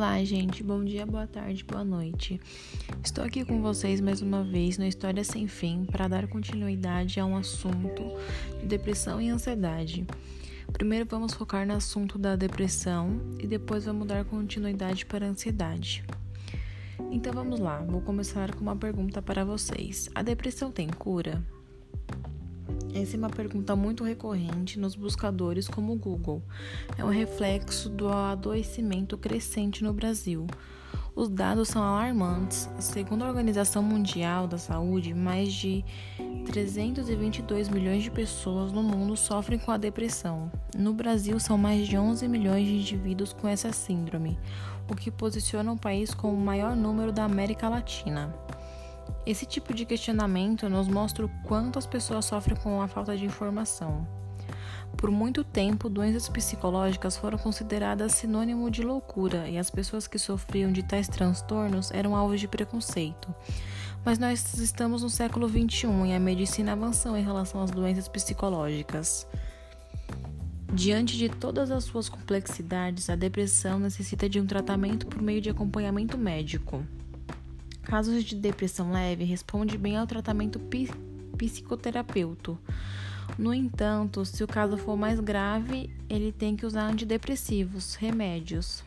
Olá, gente. Bom dia, boa tarde, boa noite. Estou aqui com vocês mais uma vez no História Sem Fim para dar continuidade a um assunto de depressão e ansiedade. Primeiro vamos focar no assunto da depressão e depois vamos dar continuidade para a ansiedade. Então vamos lá, vou começar com uma pergunta para vocês: A depressão tem cura? Essa é uma pergunta muito recorrente nos buscadores como o Google. É um reflexo do adoecimento crescente no Brasil. Os dados são alarmantes. Segundo a Organização Mundial da Saúde, mais de 322 milhões de pessoas no mundo sofrem com a depressão. No Brasil, são mais de 11 milhões de indivíduos com essa síndrome, o que posiciona o país como o maior número da América Latina. Esse tipo de questionamento nos mostra o quanto as pessoas sofrem com a falta de informação. Por muito tempo, doenças psicológicas foram consideradas sinônimo de loucura e as pessoas que sofriam de tais transtornos eram alvos de preconceito. Mas nós estamos no século XXI e a medicina avançou em relação às doenças psicológicas. Diante de todas as suas complexidades, a depressão necessita de um tratamento por meio de acompanhamento médico. Casos de depressão leve responde bem ao tratamento psicoterapeuta. No entanto, se o caso for mais grave, ele tem que usar antidepressivos, remédios.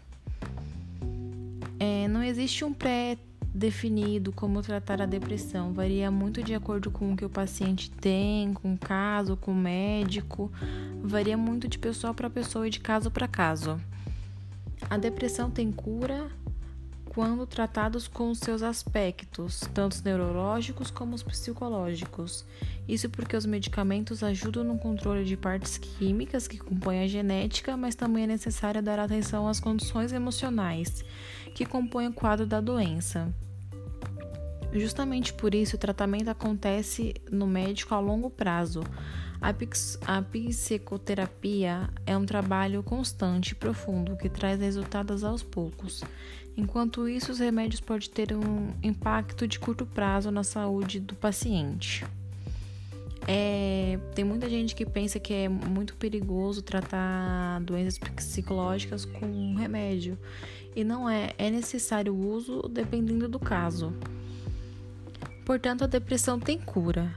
É, não existe um pré-definido como tratar a depressão, varia muito de acordo com o que o paciente tem, com o caso, com o médico, varia muito de pessoa para pessoa e de caso para caso. A depressão tem cura quando tratados com seus aspectos, tanto neurológicos como os psicológicos. Isso porque os medicamentos ajudam no controle de partes químicas que compõem a genética, mas também é necessário dar atenção às condições emocionais que compõem o quadro da doença. Justamente por isso, o tratamento acontece no médico a longo prazo. A, psicoterapia é um trabalho constante e profundo que traz resultados aos poucos. Enquanto isso, os remédios podem ter um impacto de curto prazo na saúde do paciente. É, tem muita gente que pensa que é muito perigoso tratar doenças psicológicas com remédio. E não é, é necessário o uso dependendo do caso. Portanto, a depressão tem cura.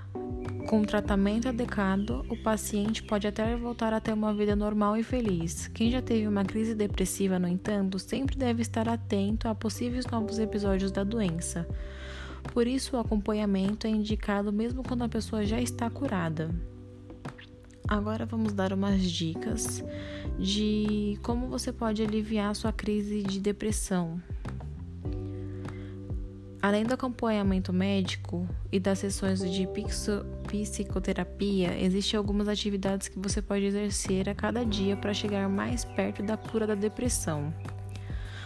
Com tratamento adequado, o paciente pode até voltar a ter uma vida normal e feliz. Quem já teve uma crise depressiva, no entanto, sempre deve estar atento a possíveis novos episódios da doença. Por isso, o acompanhamento é indicado mesmo quando a pessoa já está curada. Agora vamos dar umas dicas de como você pode aliviar sua crise de depressão. Além do acompanhamento médico e das sessões de psicoterapia, existem algumas atividades que você pode exercer a cada dia para chegar mais perto da cura da depressão.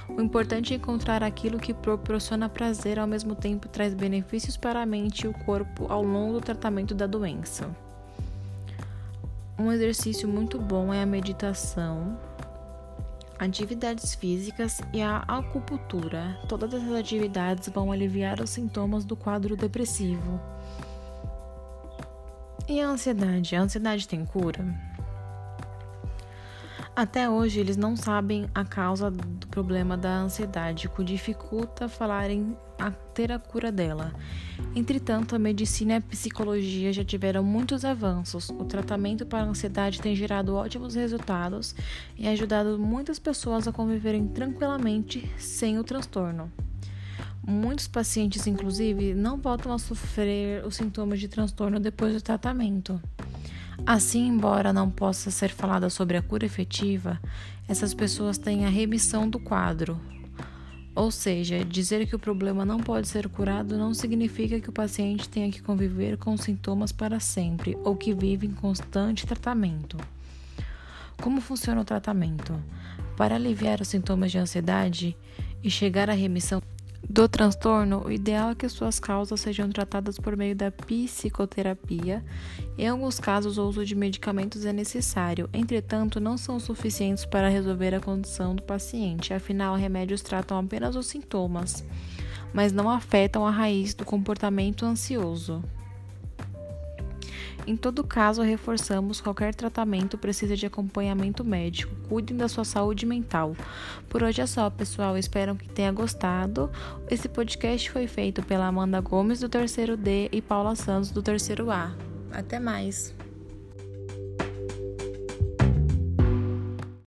O importante é encontrar aquilo que proporciona prazer ao mesmo tempo traz benefícios para a mente e o corpo ao longo do tratamento da doença. Um exercício muito bom é a meditação, atividades físicas e a acupuntura. Todas essas atividades vão aliviar os sintomas do quadro depressivo. E a ansiedade? A ansiedade tem cura? Até hoje, eles não sabem a causa do problema da ansiedade, o que dificulta falarem a ter a cura dela. Entretanto, a medicina e a psicologia já tiveram muitos avanços. O tratamento para a ansiedade tem gerado ótimos resultados e ajudado muitas pessoas a conviverem tranquilamente sem o transtorno. Muitos pacientes, inclusive, não voltam a sofrer os sintomas de transtorno depois do tratamento. Assim, embora não possa ser falada sobre a cura efetiva, essas pessoas têm a remissão do quadro. Ou seja, dizer que o problema não pode ser curado não significa que o paciente tenha que conviver com os sintomas para sempre ou que vive em constante tratamento. Como funciona o tratamento? Para aliviar os sintomas de ansiedade e chegar à remissão do transtorno, o ideal é que suas causas sejam tratadas por meio da psicoterapia. Em alguns casos, o uso de medicamentos é necessário, entretanto, não são suficientes para resolver a condição do paciente, afinal, remédios tratam apenas os sintomas, mas não afetam a raiz do comportamento ansioso. Em todo caso, reforçamos qualquer tratamento precisa de acompanhamento médico. Cuidem da sua saúde mental. Por hoje é só, pessoal. Espero que tenha gostado. Esse podcast foi feito pela Amanda Gomes do terceiro D e Paula Santos do terceiro A. Até mais.